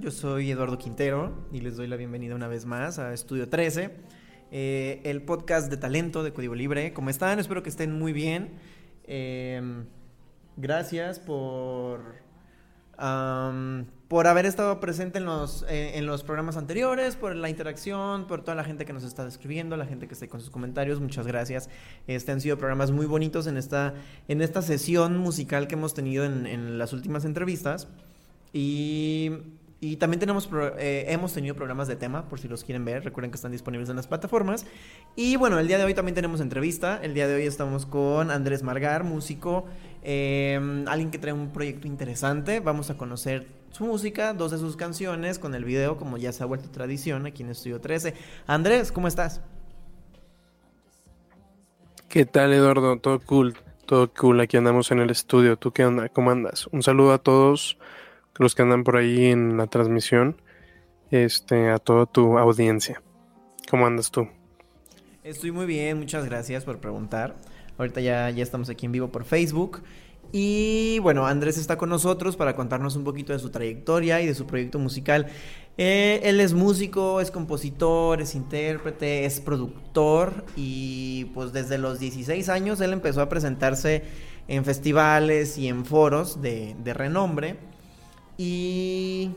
Yo soy Eduardo Quintero y les doy la bienvenida una vez más a Estudio 13, eh, el podcast de talento de Código Libre. ¿Cómo están? Espero que estén muy bien. Em, gracias por, por haber estado presente en los, eh, en los programas anteriores, por la interacción, por toda la gente que nos está escribiendo, la gente que está con sus comentarios. Muchas gracias. Este han sido programas muy bonitos en esta, en esta sesión musical que hemos tenido en, en las últimas entrevistas. Y, también tenemos eh, hemos tenido programas de tema, por si los quieren ver. Recuerden que están disponibles en las plataformas. Y bueno, el día de hoy también tenemos entrevista. El día de hoy estamos con Andrés Margar, músico, em, alguien que trae un proyecto interesante. Vamos a conocer su música, dos de sus canciones, con el video, como ya se ha vuelto tradición aquí en Estudio 13. Andrés, ¿cómo estás? ¿Qué tal, Eduardo? Todo cool, todo cool. Aquí andamos en el estudio. ¿Tú qué onda? ¿Cómo andas? Un saludo a todos los que andan por ahí en la transmisión, este, a toda tu audiencia. ¿Cómo andas tú? Estoy muy bien, muchas gracias por preguntar. Ahorita ya, ya estamos aquí en vivo por Facebook. Y bueno, Andrés está con nosotros para contarnos un poquito de su trayectoria y de su proyecto musical. Eh, él es músico, es compositor, es intérprete, es productor y pues desde los 16 años él empezó a presentarse en festivales y en foros de, de renombre. Y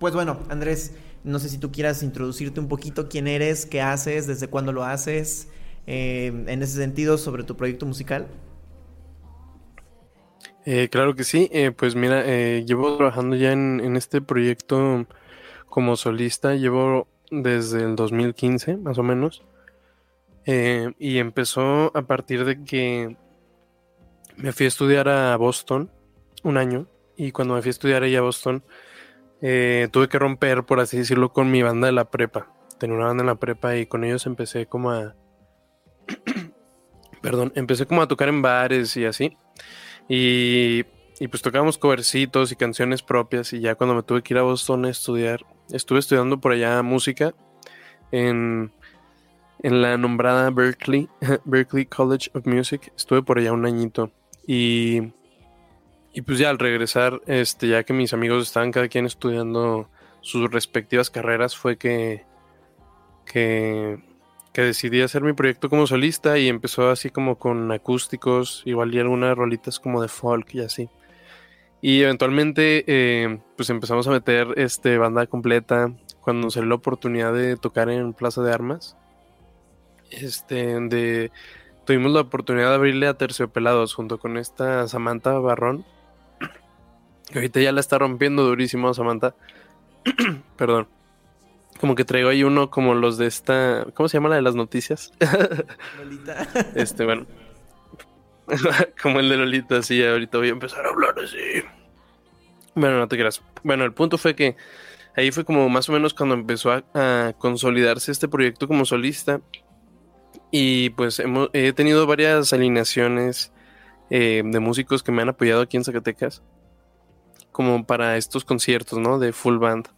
pues bueno, Andrés, no sé si tú quieras introducirte un poquito quién eres, qué haces, desde cuándo lo haces, eh, en ese sentido sobre tu proyecto musical. Eh, claro que sí, eh, pues mira, llevo trabajando ya en, este proyecto como solista, llevo desde el 2015 más o menos, y empezó a partir de que me fui a estudiar a Boston un año y cuando me fui a estudiar allá a Boston, eh, tuve que romper, por así decirlo, con mi banda de la prepa. Tenía una banda en la prepa y con ellos empecé como a... Perdón, empecé como a tocar en bares y así. Y, y pues tocábamos covercitos y canciones propias y ya cuando me tuve que ir a Boston a estudiar, estuve estudiando por allá música en, en la nombrada Berkeley, Berkeley College of Music. Estuve por allá un añito y y pues ya al regresar, este, ya que mis amigos estaban cada quien estudiando sus respectivas carreras, fue que, que, decidí hacer mi proyecto como solista y empezó así como con acústicos, igual y algunas rolitas como de folk y así. Y eventualmente eh, pues empezamos a meter este, banda completa cuando salió la oportunidad de tocar en Plaza de Armas. Este, tuvimos la oportunidad de abrirle a Terciopelados junto con esta Samantha Barrón que ahorita ya la está rompiendo durísimo Samantha. Perdón. Como que traigo ahí uno como los de esta. ¿Cómo se llama la de las noticias? Lolita. este, bueno. como el de Lolita, sí, ahorita voy a empezar a hablar así. Bueno, no te creas. Bueno, el punto fue que ahí fue como más o menos cuando empezó a, consolidarse este proyecto como solista. Y pues hemos, he tenido varias alineaciones eh, de músicos que me han apoyado aquí en Zacatecas como para estos conciertos, ¿no? De full band.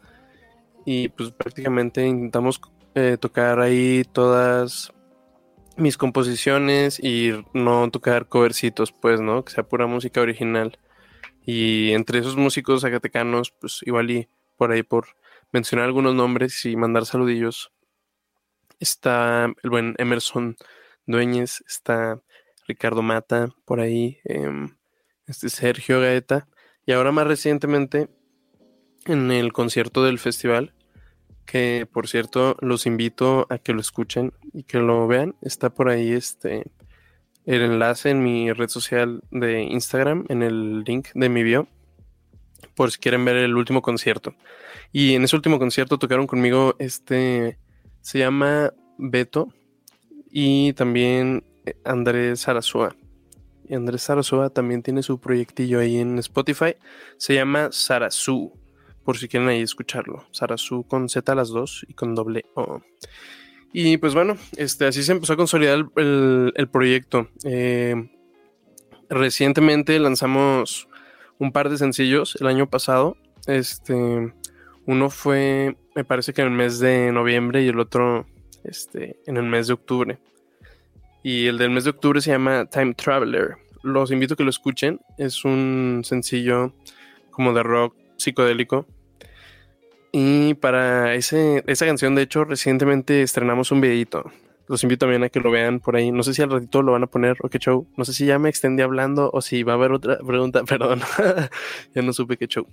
Y pues prácticamente intentamos eh, tocar ahí todas mis composiciones y no tocar covercitos, pues, ¿no? Que sea pura música original. Y entre esos músicos zacatecanos, pues igual y por ahí por mencionar algunos nombres y mandar saludillos. Está el buen Emerson Dueñez, está Ricardo Mata por ahí, em, este Sergio Gaeta y ahora más recientemente en el concierto del festival, que por cierto los invito a que lo escuchen y que lo vean. Está por ahí este el enlace en mi red social de Instagram, en el link de mi bio, por si quieren ver el último concierto. Y en ese último concierto tocaron conmigo este, se llama Beto y también Andrés Arazúa. Andrés Sarasúa también tiene su proyectillo ahí en Spotify. Se llama Sarasu. por si quieren ahí escucharlo. Sarasu con Z a las dos y con doble O. Y pues bueno, este, así se empezó a consolidar el, proyecto. Eh, recientemente lanzamos un par de sencillos el año pasado. Este, uno fue, me parece que en el mes de noviembre y el otro este, en el mes de octubre. Y el del mes de octubre se llama Time Traveler. Los invito a que lo escuchen. Es un sencillo como de rock psicodélico. Y para ese, esa canción, de hecho, recientemente estrenamos un videito. Los invito también a que lo vean por ahí. No sé si al ratito lo van a poner o qué show. No sé si ya me extendí hablando o si va a haber otra pregunta. Perdón. ya no supe qué show.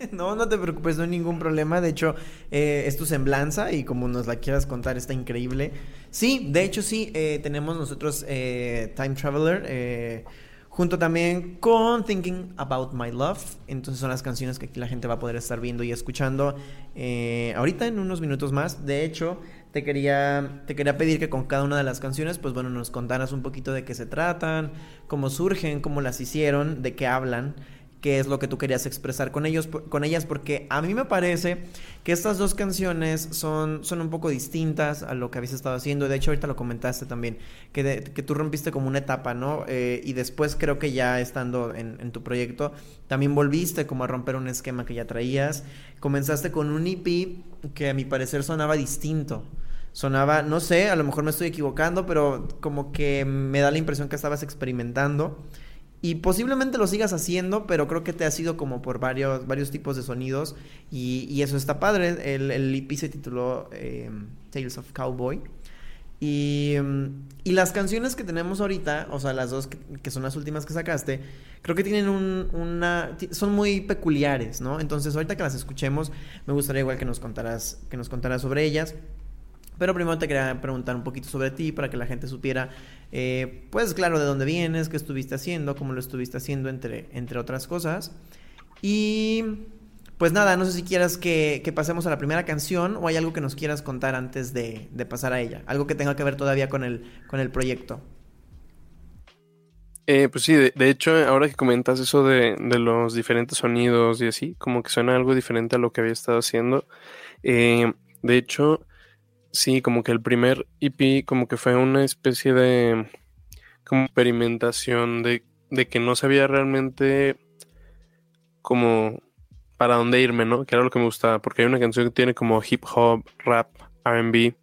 No, no te preocupes, no hay ningún problema. De hecho, eh, es tu semblanza y como nos la quieras contar, está increíble. Sí, de hecho, sí, eh, tenemos nosotros eh, Time Traveler. junto también con Thinking About My Love. Entonces son las canciones que aquí la gente va a poder estar viendo y escuchando ahorita en unos minutos más. De hecho, te quería, te quería pedir que con cada una de las canciones, pues bueno, nos contaras un poquito de qué se tratan, cómo surgen, cómo las hicieron, de qué hablan qué es lo que tú querías expresar con ellos con ellas porque a mí me parece que estas dos canciones son, son un poco distintas a lo que habías estado haciendo. De hecho ahorita lo comentaste también que, que tú rompiste como una etapa no eh, y después creo que ya estando en, en, tu proyecto también volviste como a romper un esquema que ya traías. Comenzaste con un EP que a mi parecer sonaba distinto. Sonaba, no sé, a lo mejor me estoy equivocando, pero como que me da la impresión que estabas experimentando. Y posiblemente lo sigas haciendo, pero creo que te ha sido como por varios, varios tipos de sonidos. Y, eso está padre. El, el EP se tituló em, Tales of Cowboy. Y, em, y, las canciones que tenemos ahorita, o sea, las dos que, son las últimas que sacaste, creo que tienen un, una. son muy peculiares, ¿no? Entonces, ahorita que las escuchemos, me gustaría igual que nos contaras, que nos contaras sobre ellas. Pero primero te quería preguntar un poquito sobre ti para que la gente supiera, eh, pues claro, de dónde vienes, qué estuviste haciendo, cómo lo estuviste haciendo, entre, entre otras cosas. Y pues nada, no sé si quieras que, pasemos a la primera canción o hay algo que nos quieras contar antes de, pasar a ella, algo que tenga que ver todavía con el, con el proyecto. Eh, pues sí, de, hecho, ahora que comentas eso de, los diferentes sonidos y así, como que suena algo diferente a lo que había estado haciendo. Eh, de hecho, Sí, como que el primer EP como que fue una especie de como experimentación de, de que no sabía realmente como para dónde irme, ¿no? Que era lo que me gustaba, porque hay una canción que tiene como hip hop, rap, RB.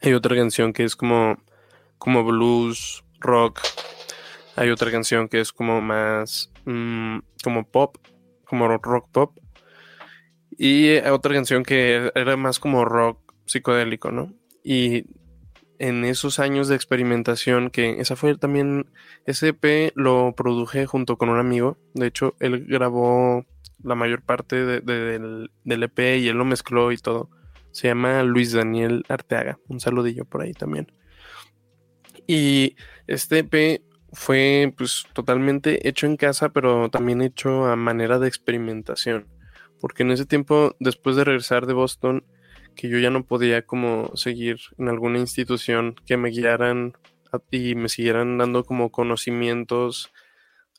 Hay otra canción que es como, como blues, rock. Hay otra canción que es como más mm, como pop, como rock pop. Y otra canción que era más como rock psicodélico, ¿no? Y en esos años de experimentación, que esa fue también, ese EP lo produje junto con un amigo, de hecho, él grabó la mayor parte del, del EP y él lo mezcló y todo. Se llama Luis Daniel Arteaga, un saludillo por ahí también. Y este EP fue pues totalmente hecho en casa, pero también hecho a manera de experimentación. Porque en ese tiempo, después de regresar de Boston, que yo ya no podía como seguir en alguna institución que me guiaran y me siguieran dando como conocimientos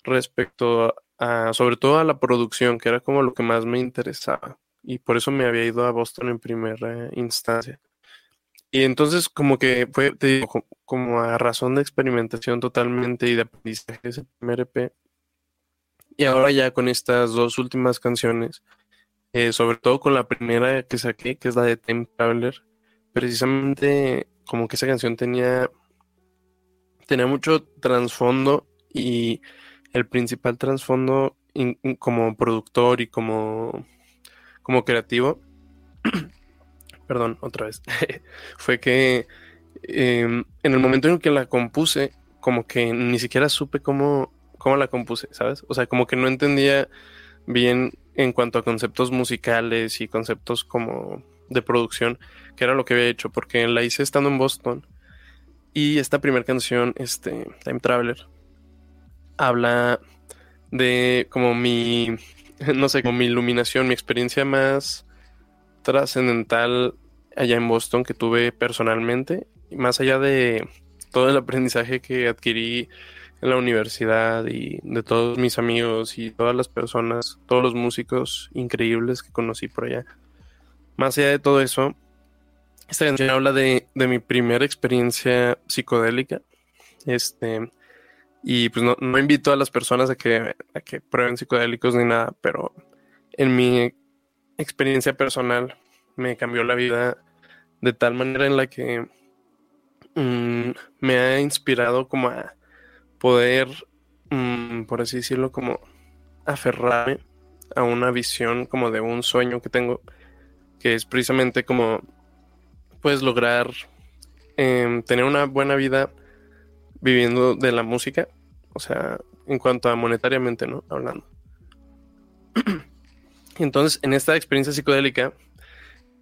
respecto a, sobre todo a la producción, que era como lo que más me interesaba. Y por eso me había ido a Boston en primera instancia. Y entonces como que fue, te digo, como a razón de experimentación totalmente y de aprendizaje ese primer EP. Y ahora ya con estas dos últimas canciones, eh, sobre todo con la primera que saqué, que es la de Time Traveler, precisamente como que esa canción tenía, tenía mucho trasfondo y el principal trasfondo como productor y como, como creativo, perdón, otra vez, fue que em, en el momento en que la compuse, como que ni siquiera supe cómo, cómo la compuse, ¿sabes? O sea, como que no entendía bien en cuanto a conceptos musicales y conceptos como de producción, que era lo que había hecho, porque la hice estando en Boston. Y esta primera canción, este, Time Traveler, habla de como mi, no sé, como mi iluminación, mi experiencia más trascendental allá en Boston que tuve personalmente, y más allá de todo el aprendizaje que adquirí en la universidad y de todos mis amigos y todas las personas, todos los músicos increíbles que conocí por allá. Más allá de todo eso, esta canción habla de, de mi primera experiencia psicodélica. Este, y pues no, no, invito a las personas a que, a que prueben psicodélicos ni nada, pero en mi experiencia personal me cambió la vida de tal manera en la que mm, me ha inspirado como a poder, mm, por así decirlo, como aferrarme a una visión como de un sueño que tengo, que es precisamente como puedes lograr eh, tener una buena vida viviendo de la música, o sea, en cuanto a monetariamente, ¿no? Hablando. Entonces, en esta experiencia psicodélica,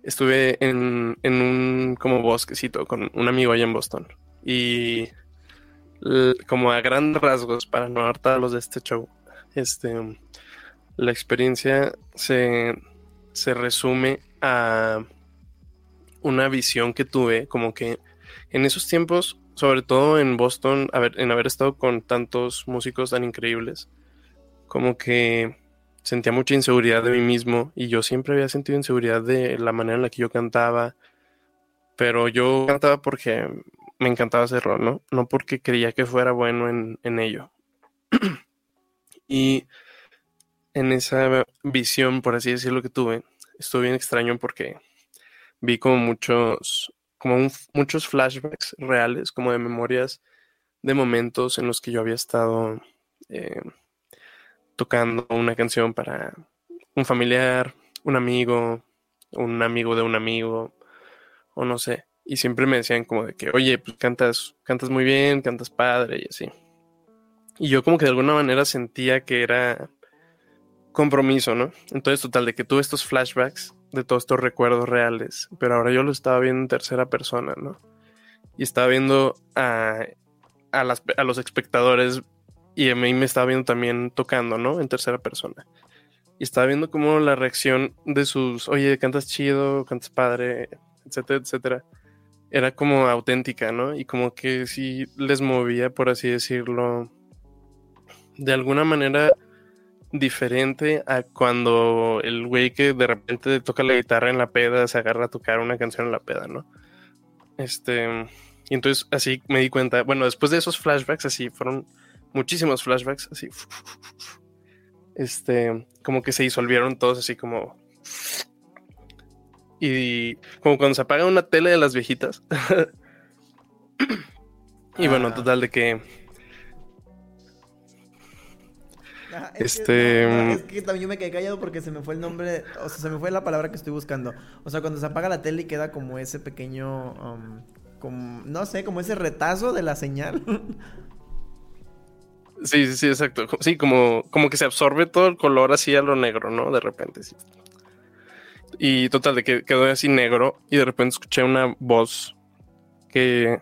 estuve en, en, un como bosquecito con un amigo allá en Boston. Y como a grandes rasgos, para no hartarlos de este show, este, la experiencia se, se resume a una visión que tuve, como que en esos tiempos sobre todo en Boston, en haber estado con tantos músicos tan increíbles, como que sentía mucha inseguridad de mí mismo y yo siempre había sentido inseguridad de la manera en la que yo cantaba, pero yo cantaba porque me encantaba hacerlo, ¿no? No porque creía que fuera bueno en, en ello. y en esa visión, por así decirlo, que tuve, estuvo bien extraño porque vi como muchos como muchos flashbacks reales, como de memorias de momentos en los que yo había estado eh, tocando una canción para un familiar, un amigo, un amigo de un amigo, o no sé. Y siempre me decían como de que, oye, pues cantas, cantas muy bien, cantas padre y así. Y yo como que de alguna manera sentía que era compromiso, ¿no? Entonces, total, de que tuve estos flashbacks de todos estos recuerdos reales, pero ahora yo lo estaba viendo en tercera persona, ¿no? Y estaba viendo a, a, las, a los espectadores y a mí me estaba viendo también tocando, ¿no? En tercera persona. Y estaba viendo como la reacción de sus, oye, cantas chido, cantas padre, etcétera, etcétera. Era como auténtica, ¿no? Y como que sí les movía, por así decirlo, de alguna manera diferente a cuando el güey que de repente toca la guitarra en la peda se agarra a tocar una canción en la peda, ¿no? Este, y entonces así me di cuenta, bueno, después de esos flashbacks, así fueron muchísimos flashbacks, así, este, como que se disolvieron todos así como... Y como cuando se apaga una tele de las viejitas. y bueno, ah. total de que este. Mm, es que también yo me quedé callado porque se me fue el nombre. O sea, se me fue la palabra que estoy buscando. O sea, cuando se apaga la tele y queda como ese pequeño. Um, como, no sé, como ese retazo de la señal. Sí, sí, sí, exacto. Sí, como, como que se absorbe todo el color así a lo negro, ¿no? De repente, sí. Y total, de que quedó así negro y de repente escuché una voz que,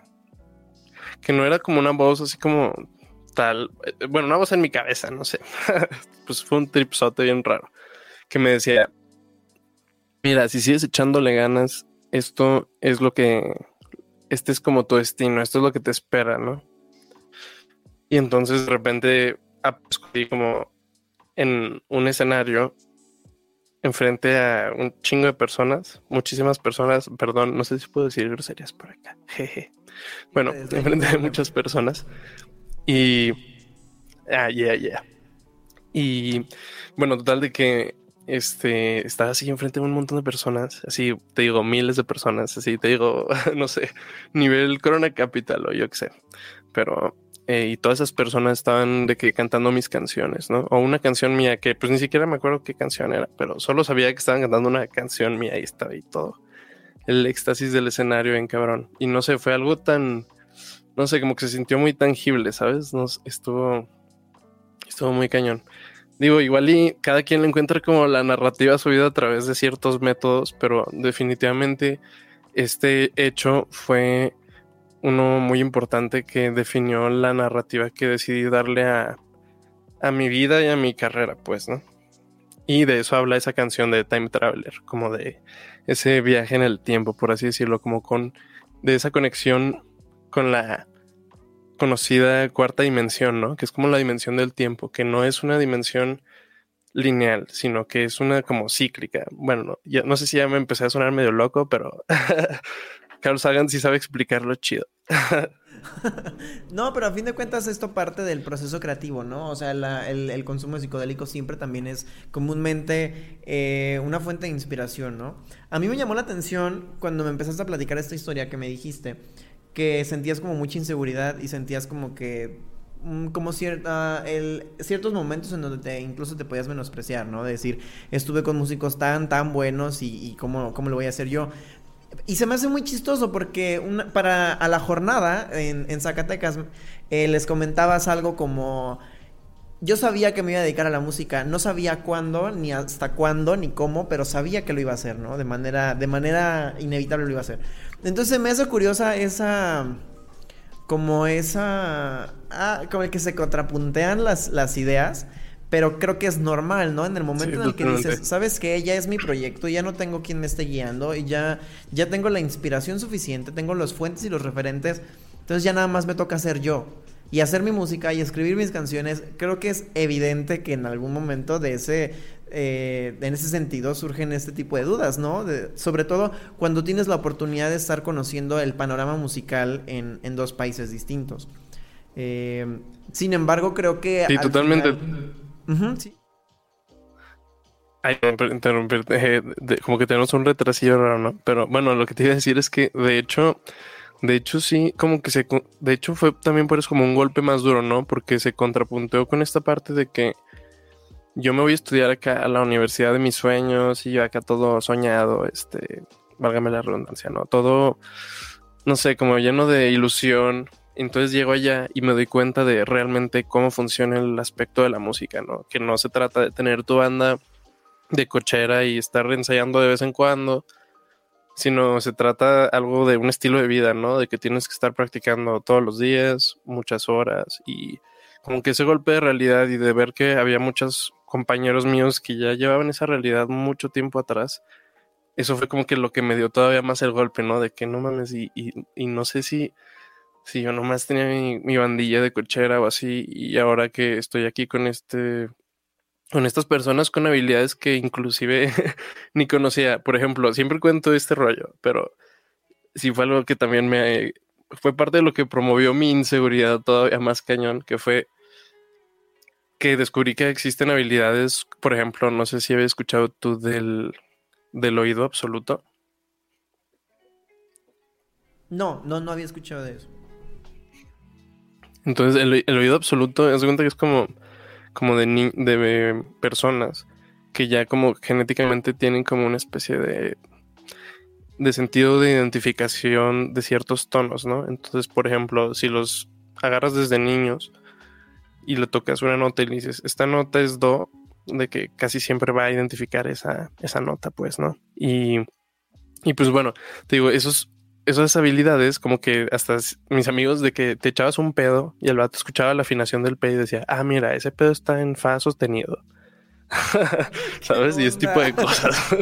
que no era como una voz así como tal, eh, bueno, una voz en mi cabeza, no sé, pues fue un tripsote bien raro, que me decía, mira, si sigues echándole ganas, esto es lo que, este es como tu destino, esto es lo que te espera, ¿no? Y entonces de repente acudí como en un escenario enfrente a un chingo de personas, muchísimas personas, perdón, no sé si puedo decir groserías por acá, jeje. Bueno, enfrente de muchas personas y. Ah, yeah, yeah. Y bueno, total de que este estaba así enfrente de un montón de personas, así te digo, miles de personas, así te digo, no sé, nivel Corona Capital o yo qué sé. Pero, eh, y todas esas personas estaban de que cantando mis canciones, ¿no? O una canción mía que pues ni siquiera me acuerdo qué canción era, pero solo sabía que estaban cantando una canción mía y estaba ahí todo. El éxtasis del escenario en cabrón. Y no sé, fue algo tan no sé, como que se sintió muy tangible, ¿sabes? Nos, estuvo, estuvo muy cañón. Digo, igual y cada quien le encuentra como la narrativa subida a través de ciertos métodos, pero definitivamente este hecho fue uno muy importante que definió la narrativa que decidí darle a, a mi vida y a mi carrera, pues, ¿no? Y de eso habla esa canción de Time Traveler, como de ese viaje en el tiempo, por así decirlo, como con de esa conexión con la conocida cuarta dimensión, ¿no? Que es como la dimensión del tiempo, que no es una dimensión lineal, sino que es una como cíclica. Bueno, no, ya, no sé si ya me empecé a sonar medio loco, pero Carlos Sagan sí sabe explicarlo chido. no, pero a fin de cuentas esto parte del proceso creativo, ¿no? O sea, el, consumo psicodélico siempre también es comúnmente eh, una fuente de inspiración, ¿no? A mí me llamó la atención cuando me empezaste a platicar esta historia que me dijiste, que sentías como mucha inseguridad y sentías como que mm, como cierta, el, ciertos momentos en donde te, incluso te podías menospreciar, ¿no? De decir, estuve con músicos tan, tan buenos y, y cómo, cómo lo voy a hacer yo. Y se me hace muy chistoso porque para a la jornada en, Zacatecas eh, les comentabas algo como yo sabía que me iba a dedicar a la música, no sabía cuándo, ni hasta cuándo, ni cómo, pero sabía que lo iba a hacer, ¿no? De manera, de manera inevitable lo iba a hacer. Entonces me hace curiosa esa, como esa, ah, como el que se contrapuntean las, las ideas pero creo que es normal, ¿no? En el momento en el que dices, sabes que ya es mi proyecto, ya no tengo quien me esté guiando y ya, ya tengo la inspiración suficiente, tengo los fuentes y los referentes, entonces ya nada más me toca hacer yo. Y hacer mi música y escribir mis canciones, creo que es evidente que en algún momento de ese, eh, en ese sentido surgen este tipo de dudas, ¿no? sobre todo cuando tienes la oportunidad de estar conociendo el panorama musical en, en dos países distintos. Eh, sin embargo, creo que... Sí, totalmente sí. Ay, interrumpirte, eh, como que tenemos un retrasillo raro, ¿no? Pero bueno, lo que te iba a decir es que de hecho, de hecho sí, como que se, de hecho fue también por eso como un golpe más duro, ¿no? Porque se contrapunteó con esta parte de que yo me voy a estudiar acá a la universidad de mis sueños y yo acá todo soñado, este, válgame la redundancia, ¿no? Todo, no sé, como lleno de ilusión, entonces llego allá y me doy cuenta de realmente cómo funciona el aspecto de la música, ¿no? Que no se trata de tener tu banda de cochera y estar ensayando de vez en cuando, sino se trata algo de un estilo de vida, ¿no? De que tienes que estar practicando todos los días, muchas horas y como que ese golpe de realidad y de ver que había muchos compañeros míos que ya llevaban esa realidad mucho tiempo atrás, eso fue como que lo que me dio todavía más el golpe, ¿no? De que no mames y, y no sé si si yo nomás tenía mi, bandilla de cochera o así, y ahora que estoy aquí con este, con estas personas con habilidades que inclusive ni conocía. Por ejemplo, siempre cuento este rollo, pero sí fue algo que también me fue parte de lo que promovió mi inseguridad todavía más cañón, que fue que descubrí que existen habilidades, por ejemplo, no sé si había escuchado tú del, del oído absoluto. No, no, no había escuchado de eso. Entonces, el, oído absoluto, es cuenta que es como, como de, de personas que ya como genéticamente tienen como una especie de, de sentido de identificación de ciertos tonos, ¿no? Entonces, por ejemplo, si los agarras desde niños y le tocas una nota y le dices, esta nota es do, de que casi siempre va a identificar esa, esa nota, pues, ¿no? Y, y pues bueno, te digo, esos esas habilidades, como que hasta mis amigos de que te echabas un pedo y el vato escuchaba la afinación del pedo y decía, ah, mira, ese pedo está en fa sostenido. ¿Sabes? Y ese tipo de cosas.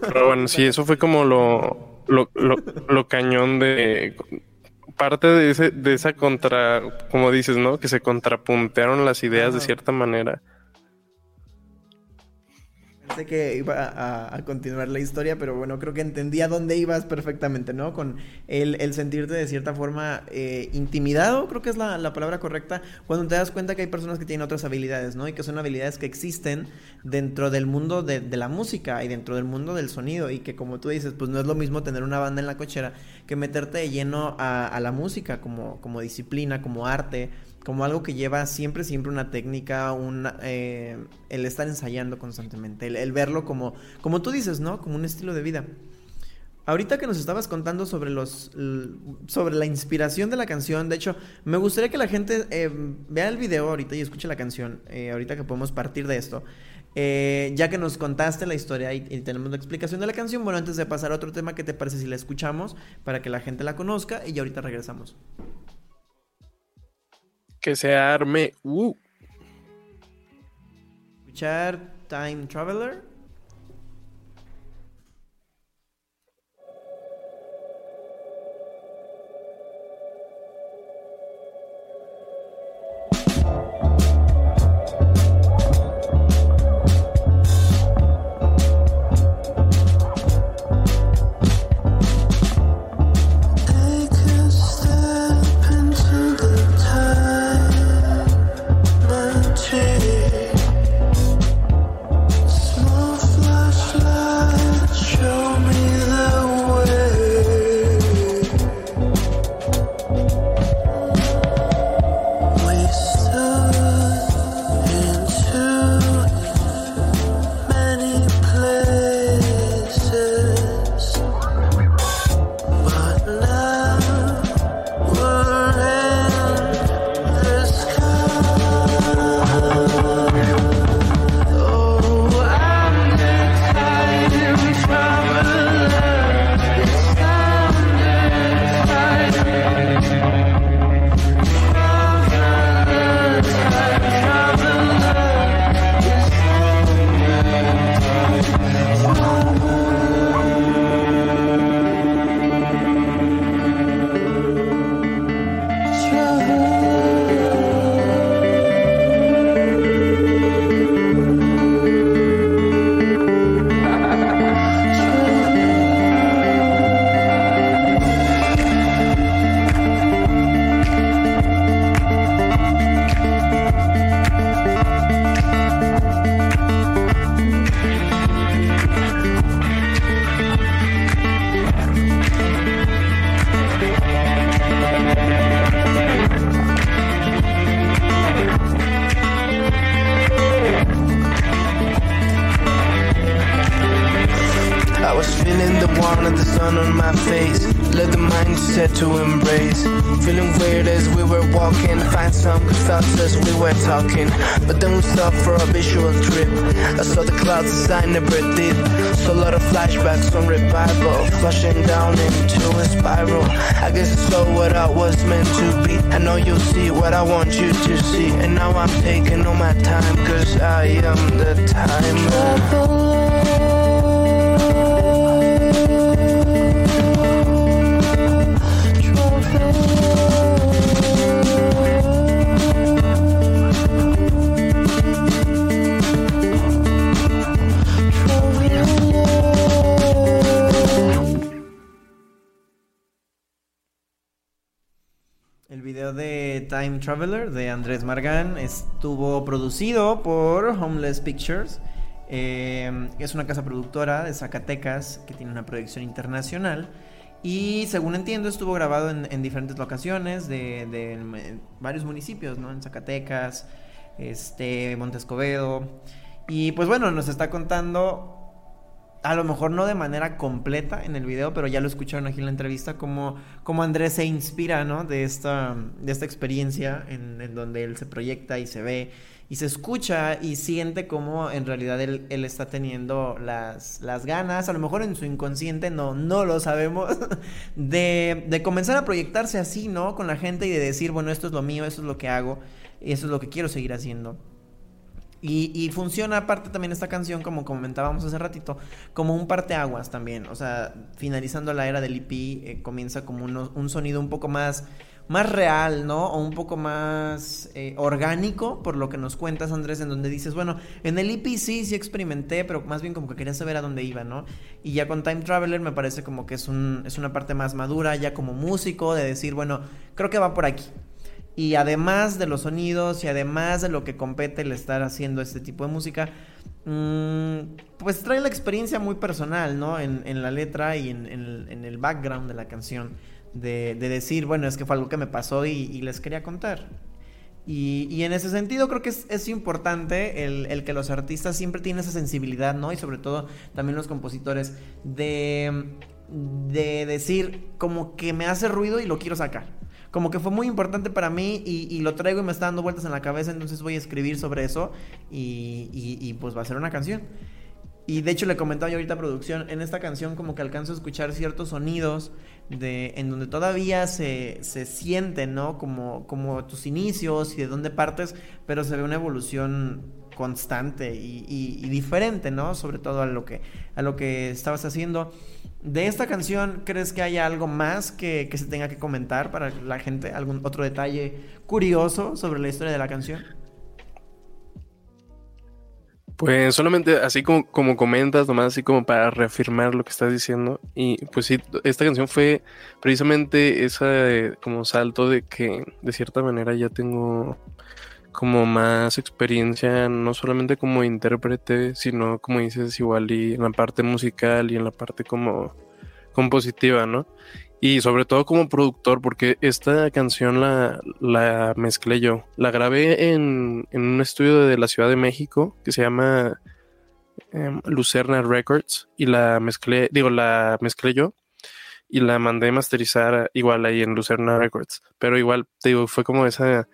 Pero bueno, sí, eso fue como lo, lo, lo, cañón de parte de, ese, de esa contra, como dices, ¿no? Que se contrapuntearon las ideas de cierta manera. Pensé que iba a, continuar la historia, pero bueno, creo que entendía dónde ibas perfectamente, ¿no? Con el, sentirte de cierta forma eh, intimidado, creo que es la, palabra correcta, cuando te das cuenta que hay personas que tienen otras habilidades, ¿no? Y que son habilidades que existen dentro del mundo de, la música y dentro del mundo del sonido, y que como tú dices, pues no es lo mismo tener una banda en la cochera que meterte de lleno a, a la música como, como disciplina, como arte como algo que lleva siempre, siempre una técnica, un, eh, el estar ensayando constantemente, el, verlo como, como tú dices, ¿no? Como un estilo de vida. Ahorita que nos estabas contando sobre los sobre la inspiración de la canción, de hecho, me gustaría que la gente eh, vea el video ahorita y escuche la canción, eh, ahorita que podemos partir de esto. ya que nos contaste la historia y, tenemos la explicación de la canción, bueno, antes de pasar a otro tema, ¿qué te parece si la escuchamos para que la gente la conozca y ahorita regresamos? Que se arme. Uh. Escuchar Time Traveler. De Andrés Margán estuvo producido por Homeless Pictures. Eh, es una casa productora de Zacatecas que tiene una proyección internacional. Y según entiendo, estuvo grabado en, diferentes locaciones de, varios municipios, ¿no? En Zacatecas, este, Montescobedo. Y pues bueno, nos está contando a lo mejor no de manera completa en el video, pero ya lo escucharon aquí en la entrevista, como, como Andrés se inspira, ¿no? De esta, de esta experiencia en, en, donde él se proyecta y se ve y se escucha y siente como en realidad él, él está teniendo las, las, ganas, a lo mejor en su inconsciente no, no lo sabemos, de, de comenzar a proyectarse así, ¿no? Con la gente y de decir, bueno, esto es lo mío, esto es lo que hago, y eso es lo que quiero seguir haciendo. Y, funciona aparte también esta canción, como comentábamos hace ratito, como un parteaguas también. O sea, finalizando la era del EP, eh, comienza como un sonido un poco más, más real, ¿no? O un poco más eh, orgánico, por lo que nos cuentas, Andrés, en donde dices, bueno, en el EP sí, sí experimenté, pero más bien como que quería saber a dónde iba, ¿no? Y ya con Time Traveler me parece como que es, un, es una parte más madura, ya como músico, de decir, bueno, creo que va por aquí. Y además de los sonidos y además de lo que compete el estar haciendo este tipo de música, mm, pues trae la experiencia muy personal, ¿no? En, la letra y en, el background de la canción. De, decir, bueno, es que fue algo que me pasó y, les quería contar. Y, en ese sentido creo que es, importante el, el, que los artistas siempre tienen esa sensibilidad, ¿no? Y sobre todo también los compositores de, de decir como que me hace ruido y lo quiero sacar como que fue muy importante para mí y, lo traigo y me está dando vueltas en la cabeza, entonces voy a escribir sobre eso y, pues va a ser una canción. Y de hecho le comentaba yo ahorita producción, en esta canción como que alcanzo a escuchar ciertos sonidos de, en donde todavía se, se siente, ¿no? Como, como tus inicios y de dónde partes, pero se ve una evolución constante y, y, diferente, ¿no? Sobre todo a lo que, a lo que estabas haciendo. De esta canción, ¿crees que haya algo más que, se tenga que comentar para la gente? ¿Algún otro detalle curioso sobre la historia de la canción? Pues solamente así como, como comentas, nomás así como para reafirmar lo que estás diciendo. Y pues sí, esta canción fue precisamente ese como salto de que de cierta manera ya tengo como más experiencia, no solamente como intérprete, sino como dices, igual y en la parte musical y en la parte como compositiva, ¿no? Y sobre todo como productor, porque esta canción la, la mezclé yo. La grabé en, en, un estudio de la Ciudad de México que se llama em, Lucerna Records y la mezclé, digo, la mezclé yo y la mandé masterizar igual ahí en Lucerna Records. Pero igual, digo, fue como esa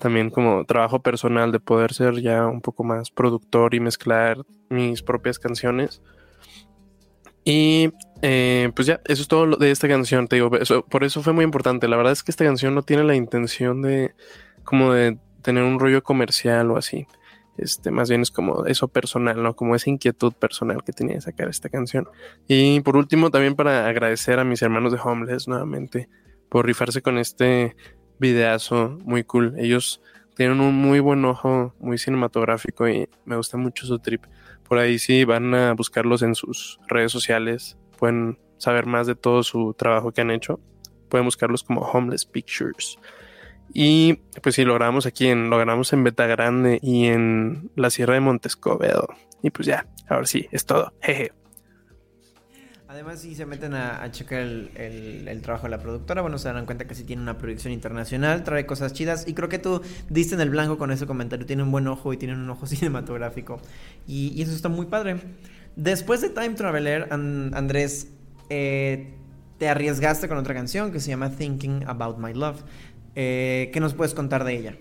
también como trabajo personal de poder ser ya un poco más productor y mezclar mis propias canciones. Y eh, pues ya, eso es todo de esta canción, te digo, por eso fue muy importante. La verdad es que esta canción no tiene la intención de como de tener un rollo comercial o así. Este, más bien es como eso personal, ¿no? Como esa inquietud personal que tenía de sacar esta canción. Y por último, también para agradecer a mis hermanos de Homeless nuevamente por rifarse con este videazo muy cool. Ellos tienen un muy buen ojo, muy cinematográfico y me gusta mucho su trip. Por ahí sí van a buscarlos en sus redes sociales, pueden saber más de todo su trabajo que han hecho. Pueden buscarlos como Homeless Pictures. Y pues sí, logramos aquí en, lo en Beta Grande y en la Sierra de Montescovedo. Y pues ya, ahora sí, es todo. Jeje. Además, si se meten a, checar el, trabajo de la productora, bueno, se darán cuenta que sí tiene una proyección internacional, trae cosas chidas. Y creo que tú diste en el blanco con ese comentario. Tiene un buen ojo y tiene un ojo cinematográfico. Y, eso está muy padre. Después de Time Traveler, Andrés, eh, te arriesgaste con otra canción que se llama Thinking About My Love. Eh, ¿Qué nos puedes contar de ella?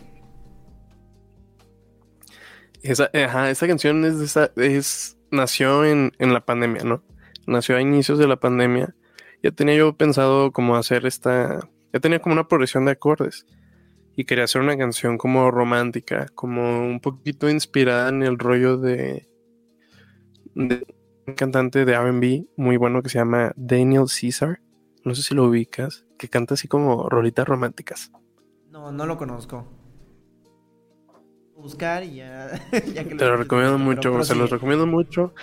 Esa, ajá, esa canción es nació en, la pandemia, ¿no? Nació a inicios de la pandemia. Ya tenía yo pensado como hacer esta, ya tenía como una progresión de acordes y quería hacer una canción como romántica, como un poquito inspirada en el rollo de, de un cantante de R&B muy bueno que se llama Daniel Caesar. No sé si lo ubicas, que canta así como rolitas románticas. No, no lo conozco. Buscar y ya. Te lo recomiendo mucho, se los recomiendo mucho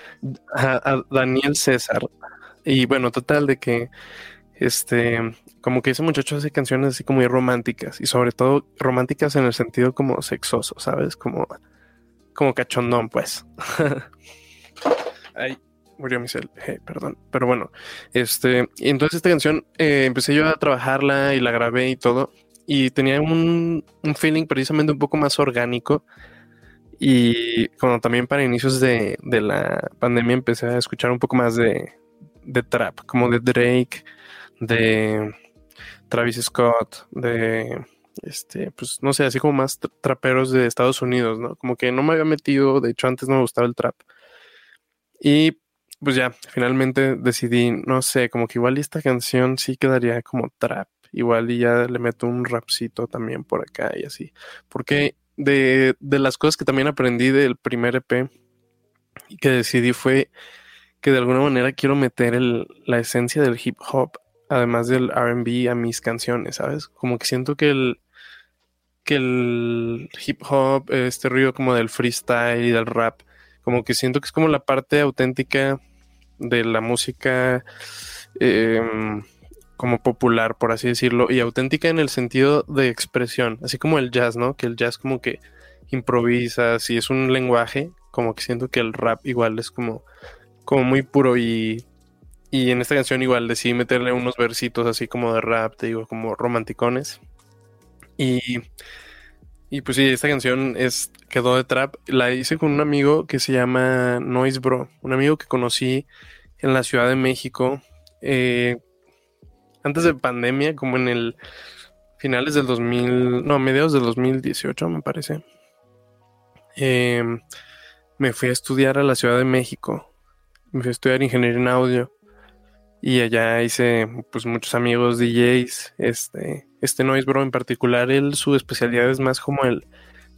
a, Daniel César. Y bueno, total de que este, como que ese muchacho hace canciones así como muy románticas y sobre todo románticas en el sentido como sexoso, ¿sabes? Como, como cachondón, pues. Ay, murió mi cel, perdón. Pero bueno, este, y entonces esta canción eh, empecé yo a trabajarla y la grabé y todo y tenía un, feeling precisamente un poco más orgánico. Y como también para inicios de, la pandemia empecé a escuchar un poco más de, trap, como de Drake, de Travis Scott, de este, pues no sé, así como más traperos de Estados Unidos, ¿no? Como que no me había metido, de hecho antes no me gustaba el trap. Y pues ya, finalmente decidí, no sé, como que igual esta canción sí quedaría como trap igual y ya le meto un rapcito también por acá y así. Porque de, las cosas que también aprendí del primer EP y que decidí fue que de alguna manera quiero meter la esencia del hip hop, además del RB, a mis canciones, ¿sabes? Como que siento que el, que el hip hop, este ruido como del freestyle y del rap, como que siento que es como la parte auténtica de la música. Eh, como popular, por así decirlo, y auténtica en el sentido de expresión, así como el jazz, ¿no? Que el jazz como que improvisa, si es un lenguaje, como que siento que el rap igual es como, como muy puro y, y en esta canción igual decidí meterle unos versitos así como de rap, te digo, como romanticones. Y, y pues sí, esta canción es, quedó de trap, la hice con un amigo que se llama Noise Bro, un amigo que conocí en la Ciudad de México. Eh, antes de pandemia, como en el finales del 2000, no, mediados del 2018 me parece. Em, me fui a estudiar a la Ciudad de México. Me fui a estudiar ingeniería en audio. Y allá hice pues muchos amigos DJs. Este, este Noise Bro en particular, él su especialidad es más como el,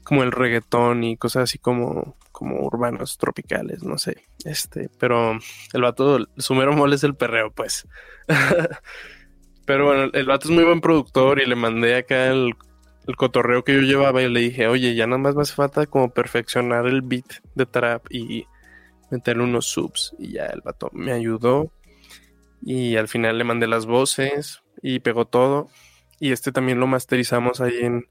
como el reggaetón y cosas así como, como urbanos, tropicales, no sé. Este, pero el vato, su mero mole es el perreo, pues. Pero bueno, el vato es muy buen productor y le mandé acá el, cotorreo que yo llevaba y le dije, oye, ya nada más me hace falta como perfeccionar el beat de trap y meterle unos subs. Y ya el vato me ayudó. Y al final le mandé las voces y pegó todo. Y este también lo masterizamos ahí en,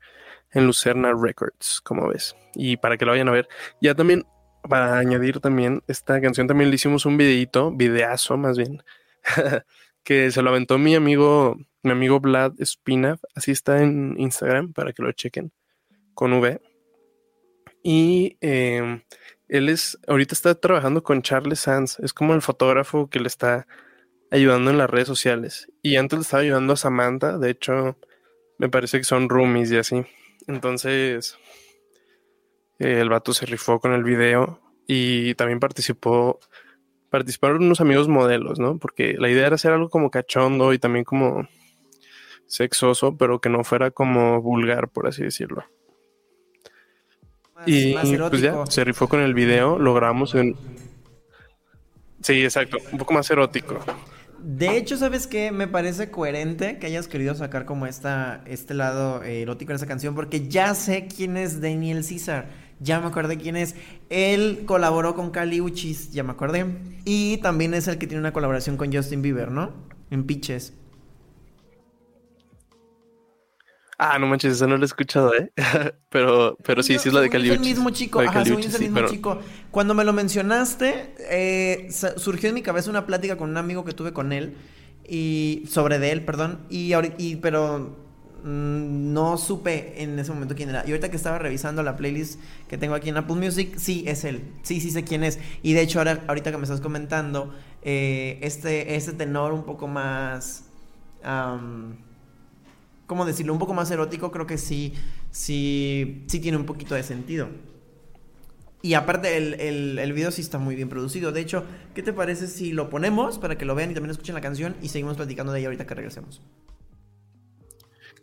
en Lucerna Records, como ves. Y para que lo vayan a ver. Ya también, para añadir también, esta canción también le hicimos un videito, videazo más bien. que se lo aventó mi amigo, mi amigo Vlad Spina, así está en Instagram para que lo chequen, con V. Y em, él es, ahorita está trabajando con Charles Sands, es como el fotógrafo que le está ayudando en las redes sociales. Y antes le estaba ayudando a Samantha, de hecho, me parece que son roomies y así. Entonces, el vato se rifó con el video y también participó participaron unos amigos modelos, ¿no? Porque la idea era hacer algo como cachondo y también como sexoso, pero que no fuera como vulgar, por así decirlo. y pues ya, se rifó con el video, lo grabamos en... Sí, exacto, un poco más erótico. De hecho, ¿sabes qué? Me parece coherente que hayas querido sacar como esta, este lado erótico en esa canción, porque ya sé quién es Daniel César. Ya me acordé quién es. Él colaboró con Cali Uchis, ya me acordé. Y también es el que tiene una colaboración con Justin Bieber, ¿no? En Pitches. Ah, no manches, eso no lo he escuchado, ¿eh? pero, pero sí, sí es la de Cali Es el mismo chico, ajá, es el mismo chico. Cuando me lo mencionaste, eh, surgió en mi cabeza una plática con un amigo que tuve con él, y sobre de él, perdón, y, y pero no supe en ese momento quién era. Y ahorita que estaba revisando la playlist que tengo aquí en Apple Music, sí, es él. Sí, sí sé quién es. Y de hecho, ahora, ahorita que me estás comentando, eh, este, este tenor un poco más... ¿Cómo decirlo? Un poco más erótico, creo que sí, sí, sí tiene un poquito de sentido. Y aparte, el, el, el, video sí está muy bien producido. De hecho, ¿qué te parece si lo ponemos para que lo vean y también escuchen la canción y seguimos platicando de ella ahorita que regresemos?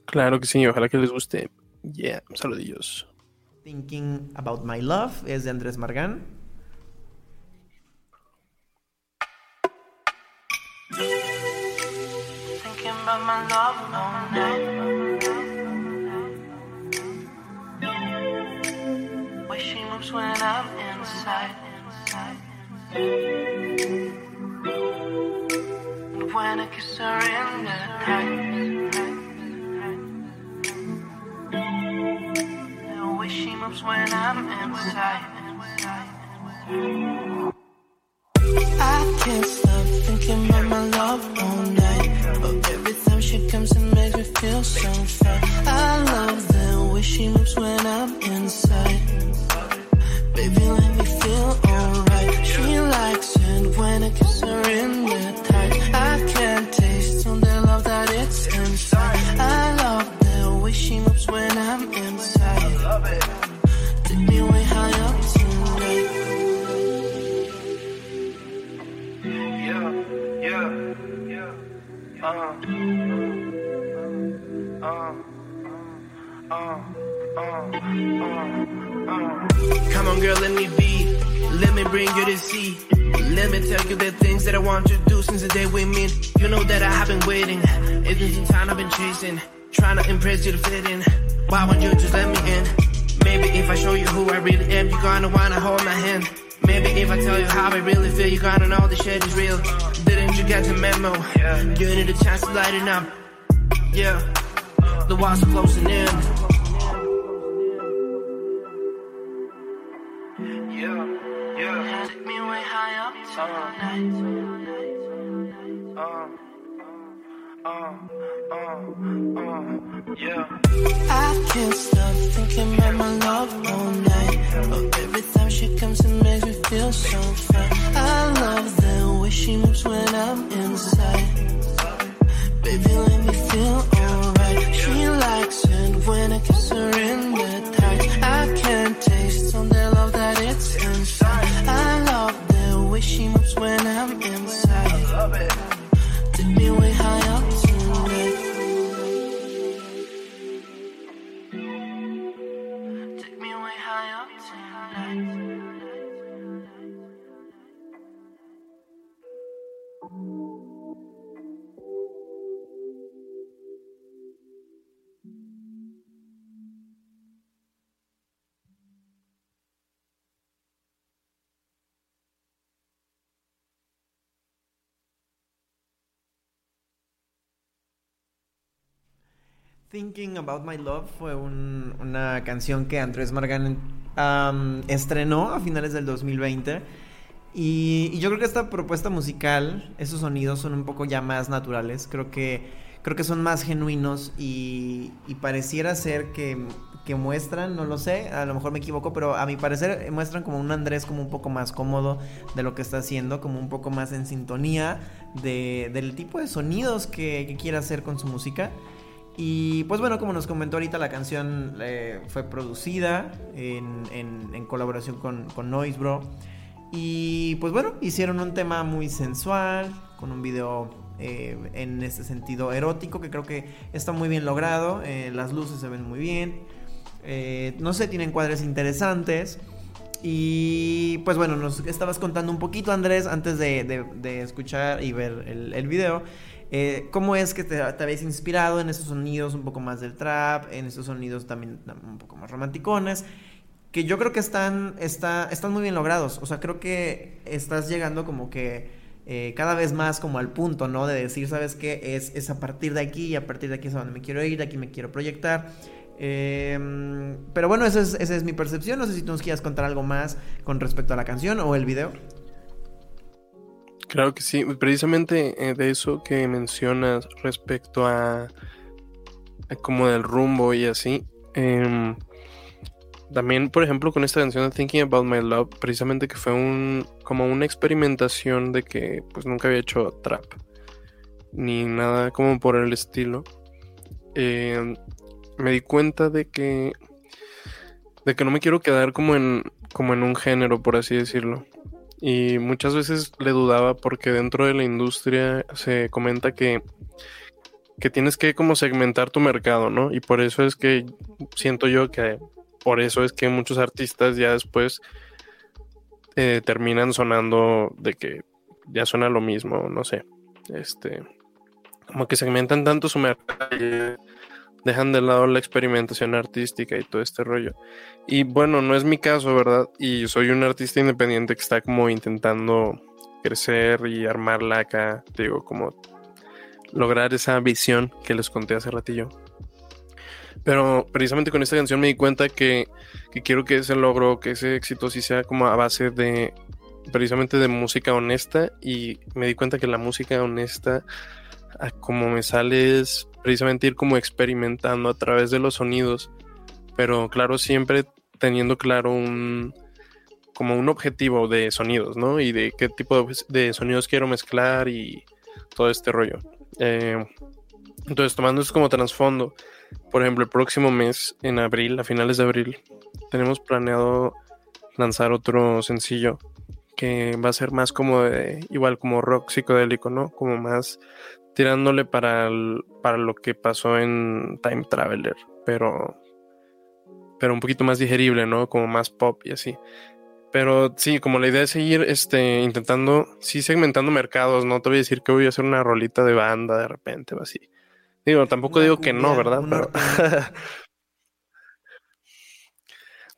Claro que sí, ojalá que les guste. Yeah, saludillos. Thinking About My Love es de Andrés Margán. Thinking about my love all night. Where she moves when I'm inside. When I kiss her in the night. She when I'm inside. I can't stop thinking about my love all night. But every time she comes, it makes me feel so fine. I love the way she moves when I'm inside. Trying to you to fit in. Why won't you just let me in? Maybe if I show you who I really am, you're gonna wanna hold my hand. Maybe if I tell you how I really feel, you're gonna know the shit is real. Didn't you get the memo? You need a chance to lighten up. Yeah, the walls are closing in. Yeah, yeah. Take me way high up tonight. Uh, uh, yeah. I can't stop thinking about my love all night. Oh, every time she comes, it makes me feel so fine. I love the way she moves when I'm inside. Thinking About My Love fue una canción que Andrés Margan estrenó a finales del 2020. Y, yo creo que esta propuesta musical, esos sonidos son un poco ya más naturales. Creo que, creo que son más genuinos y, pareciera ser que, muestran, no lo sé, a lo mejor me equivoco, pero a mi parecer muestran como un Andrés como un poco más cómodo de lo que está haciendo, como un poco más en sintonía del tipo de sonidos que, que quiere hacer con su música. Y pues bueno, como nos comentó ahorita, la canción eh, fue producida en, colaboración con, Noise Bro. Y pues bueno, hicieron un tema muy sensual, con un video eh, en este sentido erótico, que creo que está muy bien logrado. Eh, las luces se ven muy bien. No sé, tienen cuadres interesantes. Y pues bueno, nos estabas contando un poquito, Andrés, antes de, escuchar y ver el, video. ¿Cómo es que te, te, habéis inspirado en esos sonidos un poco más del trap, en esos sonidos también un poco más romanticones? que yo creo que están, está, están muy bien logrados. O sea, creo que estás llegando como que eh, cada vez más como al punto, ¿no? De decir, ¿sabes qué? Es, es a partir de aquí y a partir de aquí es a donde me quiero ir, de aquí me quiero proyectar. Em, pero bueno, esa es, esa es mi percepción. No sé si tú nos quieras contar algo más con respecto a la canción o el video. Claro que sí, precisamente eh, de eso que mencionas respecto a, como del rumbo y así. Eh, también, por ejemplo, con esta canción de Thinking About My Love, precisamente que fue un como una experimentación de que pues nunca había hecho trap. Ni nada como por el estilo. Eh, me di cuenta de que. de que no me quiero quedar como en. como en un género, por así decirlo. Y muchas veces le dudaba porque dentro de la industria se comenta que que tienes que como segmentar tu mercado, ¿no? Y por eso es que siento yo que por eso es que muchos artistas ya después eh, terminan sonando de que ya suena lo mismo, no sé. Este, como que segmentan tanto su mercado dejan de lado la experimentación artística y todo este rollo. Y bueno, no es mi caso, ¿verdad? Y soy un artista independiente que está como intentando crecer y armarla acá, digo, como lograr esa visión que les conté hace ratillo. Pero precisamente con esta canción me di cuenta que, quiero que ese logro, que ese éxito sí sea como a base de precisamente de música honesta y me di cuenta que la música honesta como me sale precisamente ir como experimentando a través de los sonidos, pero claro, siempre teniendo claro un como un objetivo de sonidos, ¿no? Y de qué tipo de, sonidos quiero mezclar y todo este rollo. Eh, entonces, tomando esto como trasfondo, por ejemplo, el próximo mes, en abril, a finales de abril, tenemos planeado lanzar otro sencillo que va a ser más como de, igual como rock psicodélico, ¿no? Como más tirándole para, para lo que pasó en Time Traveler, pero, pero un poquito más digerible, ¿no? Como más pop y así. Pero sí, como la idea es seguir este, intentando, sí, segmentando mercados, no te voy a decir que voy a hacer una rolita de banda de repente o así. Digo, tampoco digo que no, ¿verdad? Pero...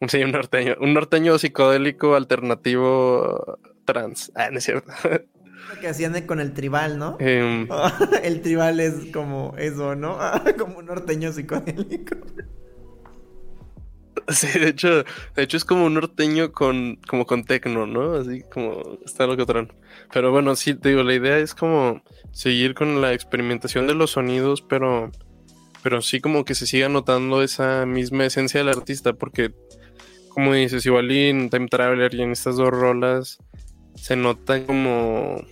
sí, un norteño. Un norteño psicodélico alternativo trans. Ah, no es cierto. Lo que hacían con el tribal, ¿no? Em, el tribal es como eso, ¿no? como un norteño psicodélico. Sí, de hecho, de hecho es como un norteño con, como con tecno, ¿no? Así como está lo que otro. Pero bueno, sí, te digo, la idea es como seguir con la experimentación de los sonidos, pero, pero sí como que se siga notando esa misma esencia del artista, porque como dices, igual en Time Traveler y en estas dos rolas se nota como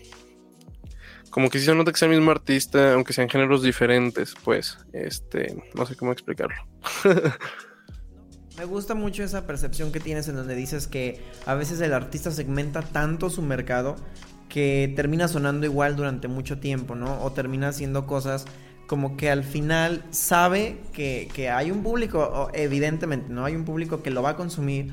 como que sí se nota que sea el mismo artista, aunque sean géneros diferentes, pues, este, no sé cómo explicarlo. Me gusta mucho esa percepción que tienes en donde dices que a veces el artista segmenta tanto su mercado que termina sonando igual durante mucho tiempo, ¿no? O termina haciendo cosas como que al final sabe que, que hay un público, evidentemente, ¿no? Hay un público que lo va a consumir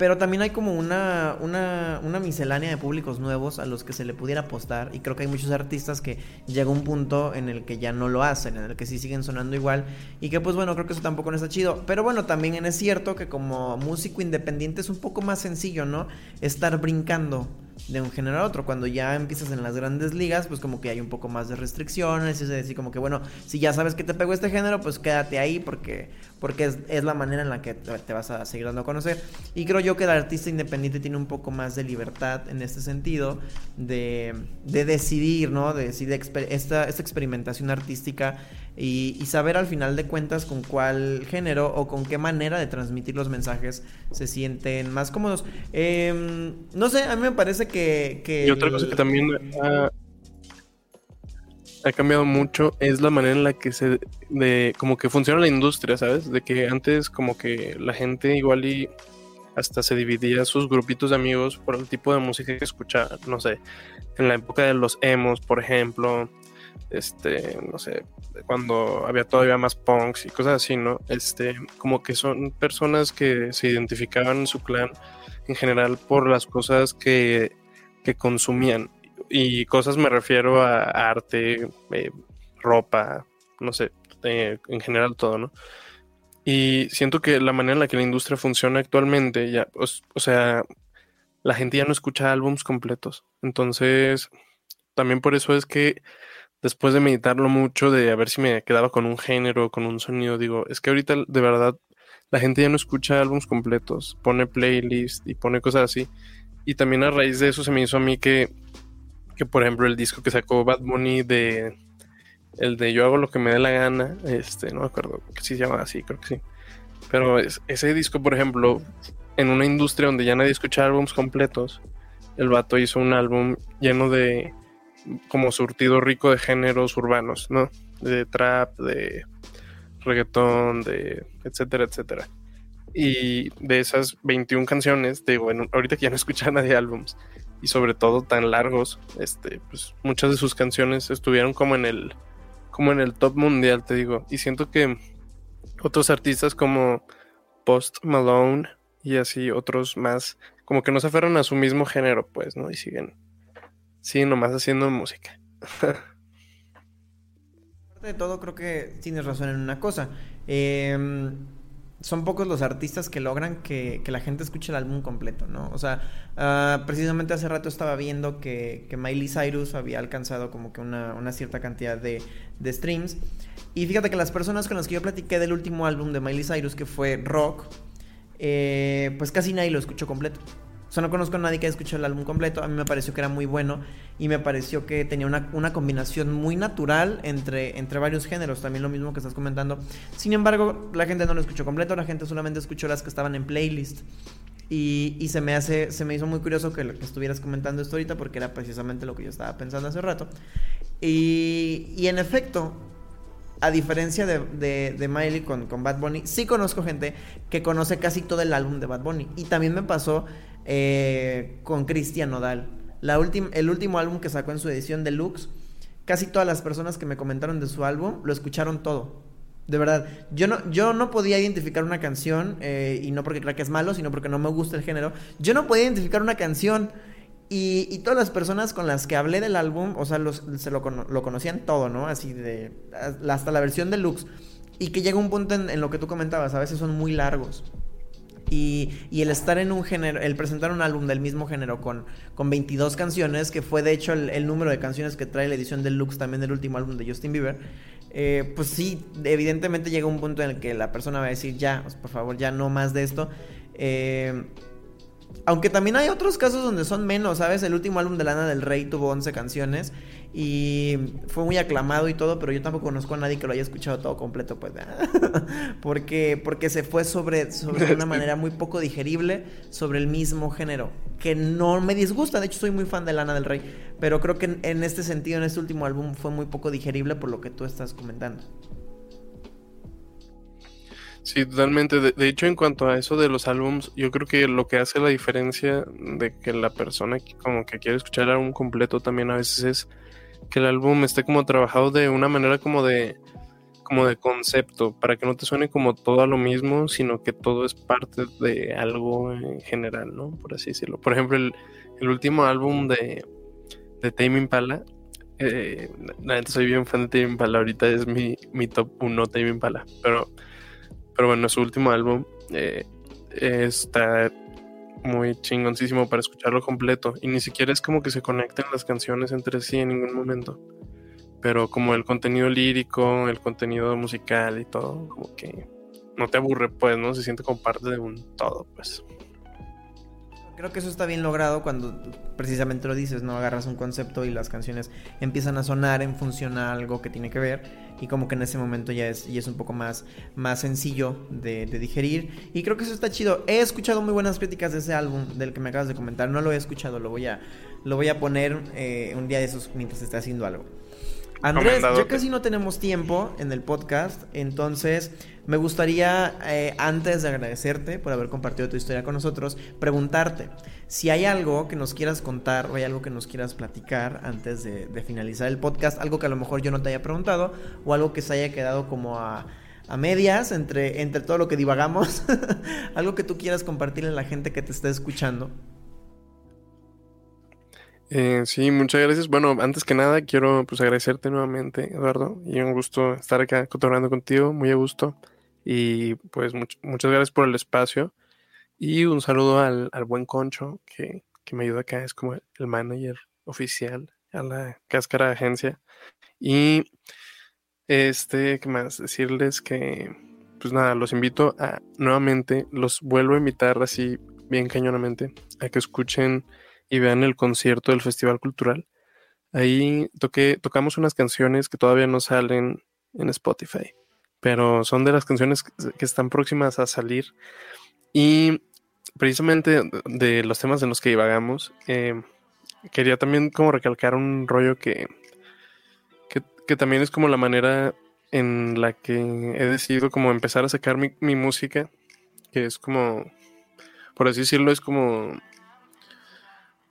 pero también hay como una, una, una, miscelánea de públicos nuevos a los que se le pudiera apostar. Y creo que hay muchos artistas que llega un punto en el que ya no lo hacen, en el que sí siguen sonando igual. Y que pues bueno, creo que eso tampoco no está chido. Pero bueno, también es cierto que como músico independiente es un poco más sencillo, ¿no? Estar brincando de un género a otro. Cuando ya empiezas en las grandes ligas, pues como que hay un poco más de restricciones. Es decir, como que bueno, si ya sabes que te pegó este género, pues quédate ahí porque, porque es, la manera en la que te, vas a seguir dando a conocer. Y creo yo que el artista independiente tiene un poco más de libertad en este sentido de, de decidir, ¿no? De decidir esta, esta experimentación artística y, saber al final de cuentas con cuál género o con qué manera de transmitir los mensajes se sienten más cómodos. Em, no sé, a mí me parece que... y otra cosa que también ha, cambiado mucho es la manera en la que se... de como que funciona la industria, ¿sabes? De que antes como que la gente igual y hasta se dividía sus grupitos de amigos por el tipo de música que escuchaban, no sé, en la época de los emos, por ejemplo, este, no sé, cuando había todavía más punks y cosas así, ¿no? Este, como que son personas que se identificaban en su clan en general por las cosas que, que consumían. Y cosas me refiero a arte, eh, ropa, no sé, eh, en general todo, ¿no? Y siento que la manera en la que la industria funciona actualmente, ya, o sea, la gente ya no escucha álbums completos. Entonces, también por eso es que después de meditarlo mucho, de a ver si me quedaba con un género, con un sonido, digo, es que ahorita de verdad la gente ya no escucha álbums completos, pone playlist y pone cosas así. Y también a raíz de eso se me hizo a mí que, que por ejemplo, el disco que sacó Bad Bunny de el de Yo hago lo que me dé la gana, este, no me acuerdo que sí se llama así, creo que sí. Pero ese disco, por ejemplo, en una industria donde ya nadie escucha álbums completos, el vato hizo un álbum lleno de como surtido rico de géneros urbanos, ¿no? De trap, de reggaetón, de etcétera, etcétera. Y de esas 21 canciones, digo, ahorita que ya no escucha nadie álbums, y sobre todo tan largos, este, pues muchas de sus canciones estuvieron como en el, como en el top mundial, te digo. Y siento que otros artistas como Post Malone y así otros más, como que no se aferran a su mismo género, pues, ¿no? Y siguen Sí, nomás haciendo música. Aparte de todo, creo que tienes razón en una cosa. Em, son pocos los artistas que logran que, la gente escuche el álbum completo, ¿no? O sea, ah, precisamente hace rato estaba viendo que, que, Miley Cyrus había alcanzado como que una, cierta cantidad de, streams. Y fíjate que las personas con las que yo platiqué del último álbum de Miley Cyrus, que fue Rock, eh, pues casi nadie lo escuchó completo. O no conozco a nadie que haya escuchado el álbum completo. A mí me pareció que era muy bueno y me pareció que tenía una, combinación muy natural entre, entre varios géneros. También lo mismo que estás comentando. Sin embargo, la gente no lo escuchó completo. La gente solamente escuchó las que estaban en playlist. Y, se me hace, se me hizo muy curioso que, que, estuvieras comentando esto ahorita porque era precisamente lo que yo estaba pensando hace rato. Y, y en efecto, a diferencia de, de, Miley con, con, Bad Bunny, sí conozco gente que conoce casi todo el álbum de Bad Bunny. Y también me pasó eh, con Cristian Nodal. El último álbum que sacó en su edición deluxe, casi todas las personas que me comentaron de su álbum lo escucharon todo. De verdad, yo no, yo no podía identificar una canción, eh, y no porque crea que es malo, sino porque no me gusta el género. Yo no podía identificar una canción. Y, todas las personas con las que hablé del álbum, o sea, se lo, conocían todo, ¿no? Así de. hasta la versión deluxe. Y que llega un punto en lo que tú comentabas, a veces son muy largos. Y, el estar en un género, el presentar un álbum del mismo género con, con 22 canciones, que fue de hecho el, número de canciones que trae la edición deluxe también del último álbum de Justin Bieber, eh, pues sí, evidentemente llega un punto en el que la persona va a decir, ya, pues, por favor, ya no más de esto. Eh, aunque también hay otros casos donde son menos, ¿sabes? El último álbum de Lana del Rey tuvo 11 canciones y fue muy aclamado y todo, pero yo tampoco conozco a nadie que lo haya escuchado todo completo, pues. porque, porque se fue sobre, sobre una manera muy poco digerible sobre el mismo género, que no me disgusta, de hecho soy muy fan de Lana del Rey, pero creo que en este sentido, en este último álbum fue muy poco digerible por lo que tú estás comentando. Sí, totalmente. De, hecho, en cuanto a eso de los álbums, yo creo que lo que hace la diferencia de que la persona como que quiere escuchar el álbum completo también a veces es que el álbum esté como trabajado de una manera como de como de concepto, para que no te suene como todo a lo mismo, sino que todo es parte de algo en general, ¿no? Por así decirlo. Por ejemplo, el, último álbum de, de Tame Impala, eh, la soy bien fan de Tame Impala, ahorita es mi, mi top 1 Tame Impala, pero pero bueno, su último álbum eh, está muy chingoncísimo para escucharlo completo. Y ni siquiera es como que se conecten las canciones entre sí en ningún momento. Pero como el contenido lírico, el contenido musical y todo, como que no te aburre, pues, ¿no? Se siente como parte de un todo, pues. Creo que eso está bien logrado cuando precisamente lo dices, ¿no? Agarras un concepto y las canciones empiezan a sonar en función a algo que tiene que ver y como que en ese momento ya es, es un poco más, más sencillo de, digerir. Y creo que eso está chido. He escuchado muy buenas críticas de ese álbum del que me acabas de comentar. No lo he escuchado, lo voy a, lo voy a poner eh, un día de esos mientras esté haciendo algo. Andrés, ya casi no tenemos tiempo en el podcast, entonces me gustaría, eh, antes de agradecerte por haber compartido tu historia con nosotros, preguntarte si hay algo que nos quieras contar o hay algo que nos quieras platicar antes de, finalizar el podcast, algo que a lo mejor yo no te haya preguntado o algo que se haya quedado como a, medias entre, entre todo lo que divagamos, algo que tú quieras compartirle a la gente que te está escuchando. Eh, sí, muchas gracias. Bueno, antes que nada, quiero pues agradecerte nuevamente, Eduardo, y un gusto estar acá cotorreando contigo, muy a gusto. Y pues muchas gracias por el espacio. Y un saludo al, buen Concho, que, me ayuda acá, es como el manager oficial a la cáscara de agencia. Y este, ¿qué más? Decirles que, pues nada, los invito a nuevamente, los vuelvo a invitar así bien cañonamente, a que escuchen y vean el concierto del Festival Cultural. Ahí tocamos unas canciones que todavía no salen en Spotify, pero son de las canciones que están próximas a salir. Y precisamente de los temas en los que divagamos, eh, quería también como recalcar un rollo que, que, también es como la manera en la que he decidido como empezar a sacar mi, mi música, que es como, por así decirlo, es como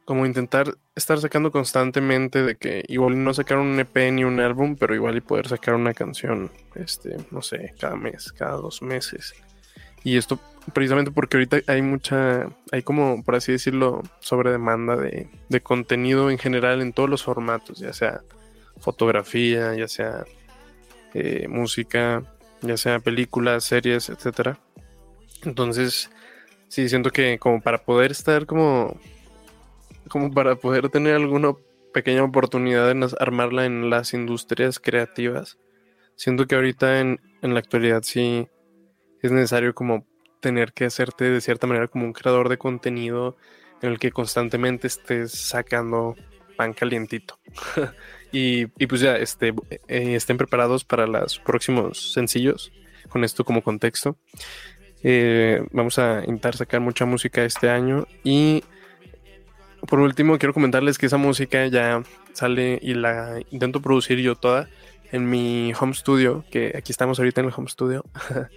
como intentar estar sacando constantemente de que igual no sacar un EP ni un álbum, pero igual y poder sacar una canción, este, no sé, cada mes, cada dos meses. Y esto precisamente porque ahorita hay mucha, hay como, por así decirlo, sobre demanda de, de contenido en general en todos los formatos, ya sea fotografía, ya sea eh, música, ya sea películas, series, etcétera. Entonces, sí, siento que como para poder estar como como para poder tener alguna pequeña oportunidad en armarla en las industrias creativas. Siento que ahorita en, la actualidad sí es necesario como tener que hacerte de cierta manera como un creador de contenido en el que constantemente estés sacando pan calientito. y, pues ya este, eh, estén preparados para los próximos sencillos con esto como contexto. Eh, vamos a intentar sacar mucha música este año y por último, quiero comentarles que esa música ya sale y la intento producir yo toda en mi home studio, que aquí estamos ahorita en el home studio.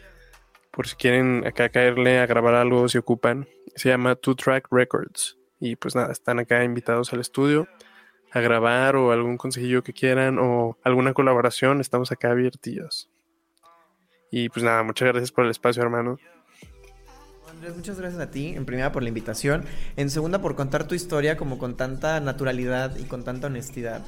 por si quieren acá caerle a grabar algo, si ocupan. Se llama Two Track Records. Y pues nada, están acá invitados al estudio a grabar o algún consejillo que quieran o alguna colaboración. Estamos acá abiertos. Y pues nada, muchas gracias por el espacio, hermano muchas gracias a ti, en primera por la invitación, en segunda por contar tu historia como con tanta naturalidad y con tanta honestidad.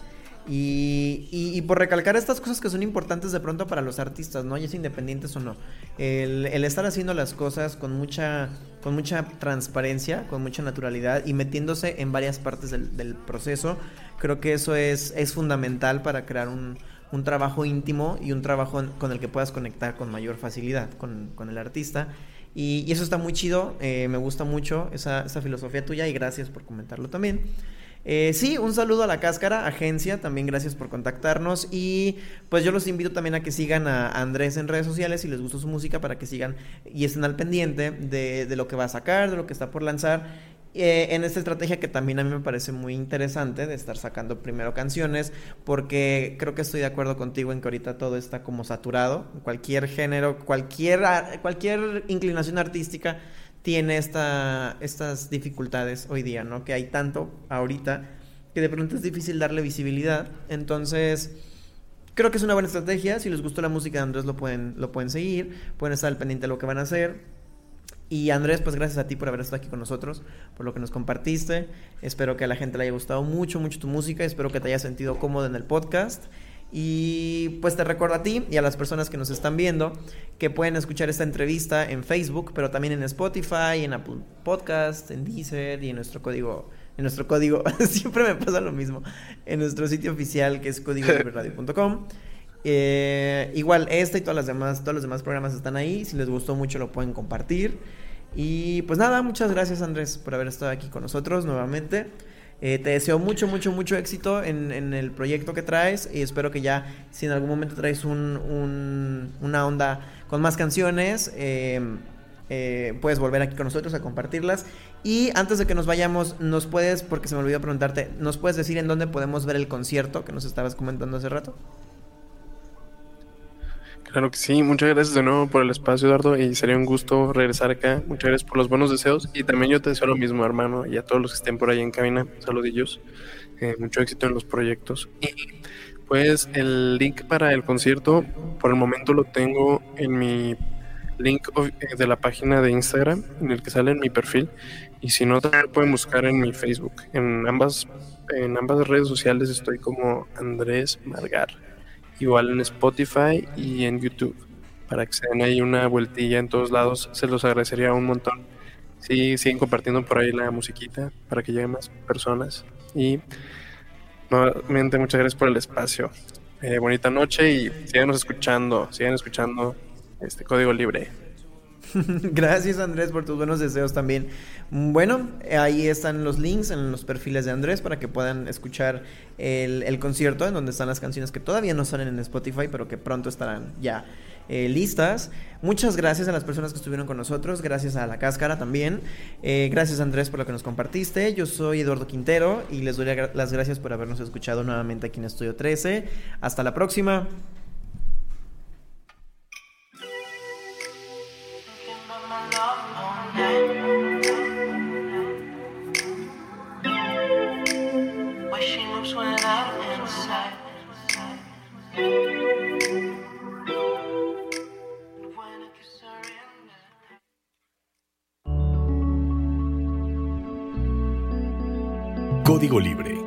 Y, por recalcar estas cosas que son importantes de pronto para los artistas, ¿no? Ya es independientes o no. El, estar haciendo las cosas con mucha, con mucha transparencia, con mucha naturalidad y metiéndose en varias partes del, proceso, creo que eso es, es fundamental para crear un, un, trabajo íntimo y un trabajo con el que puedas conectar con mayor facilidad con, con el artista. Y, eso está muy chido, eh, me gusta mucho esa, filosofía tuya y gracias por comentarlo también. Eh, sí, un saludo a la cáscara, agencia, también gracias por contactarnos y pues yo los invito también a que sigan a Andrés en redes sociales si les gustó su música para que sigan y estén al pendiente de, de lo que va a sacar, de lo que está por lanzar eh, en esta estrategia que también a mí me parece muy interesante de estar sacando primero canciones, porque creo que estoy de acuerdo contigo en que ahorita todo está como saturado, cualquier género, cualquier, cualquier inclinación artística tiene esta, estas dificultades hoy día, ¿no? Que hay tanto ahorita que de pronto es difícil darle visibilidad, entonces... Creo que es una buena estrategia. Si les gustó la música de Andrés, lo pueden, lo pueden seguir. Pueden estar al pendiente de lo que van a hacer. Y Andrés, pues gracias a ti por haber estado aquí con nosotros, por lo que nos compartiste. Espero que a la gente le haya gustado mucho, mucho tu música. Espero que te hayas sentido cómodo en el podcast. Y pues te recuerdo a ti y a las personas que nos están viendo que pueden escuchar esta entrevista en Facebook, pero también en Spotify, en Apple Podcast, en Deezer y en nuestro código. En nuestro código, siempre me pasa lo mismo. En nuestro sitio oficial que es códigolibreradio.com. Eh, igual, este y todas las demás, todos los demás programas están ahí. Si les gustó mucho, lo pueden compartir. Y pues nada, muchas gracias Andrés por haber estado aquí con nosotros nuevamente. Eh, te deseo mucho, mucho, mucho éxito en, el proyecto que traes y espero que ya, si en algún momento traes un, una onda con más canciones, eh, eh, puedes volver aquí con nosotros a compartirlas. Y antes de que nos vayamos, nos puedes, porque se me olvidó preguntarte, ¿nos puedes decir en dónde podemos ver el concierto que nos estabas comentando hace rato? Claro que sí, muchas gracias de nuevo por el espacio, Eduardo, y sería un gusto regresar acá. Muchas gracias por los buenos deseos y también yo te deseo lo mismo, hermano, y a todos los que estén por ahí en cabina, saludillos, eh, mucho éxito en los proyectos. Y pues el link para el concierto, por el momento lo tengo en mi link eh, de la página de Instagram, en el que sale en mi perfil, y si no, también pueden buscar en mi Facebook. En ambas, en ambas redes sociales estoy como Andrés Margar igual en Spotify y en YouTube. Para que se den ahí una vueltilla en todos lados, se los agradecería un montón. Sí, siguen compartiendo por ahí la musiquita para que lleguen más personas. Y nuevamente muchas gracias por el espacio. Eh, bonita noche y síganos escuchando, sigan escuchando este código libre. Gracias Andrés por tus buenos deseos también. Bueno, ahí están los links en los perfiles de Andrés para que puedan escuchar el, concierto en donde están las canciones que todavía no salen en Spotify, pero que pronto estarán ya eh, listas. Muchas gracias a las personas que estuvieron con nosotros, gracias a La Cáscara también. Eh, gracias Andrés por lo que nos compartiste. Yo soy Eduardo Quintero y les doy las gracias por habernos escuchado nuevamente aquí en Estudio 13. Hasta la próxima. Código Libre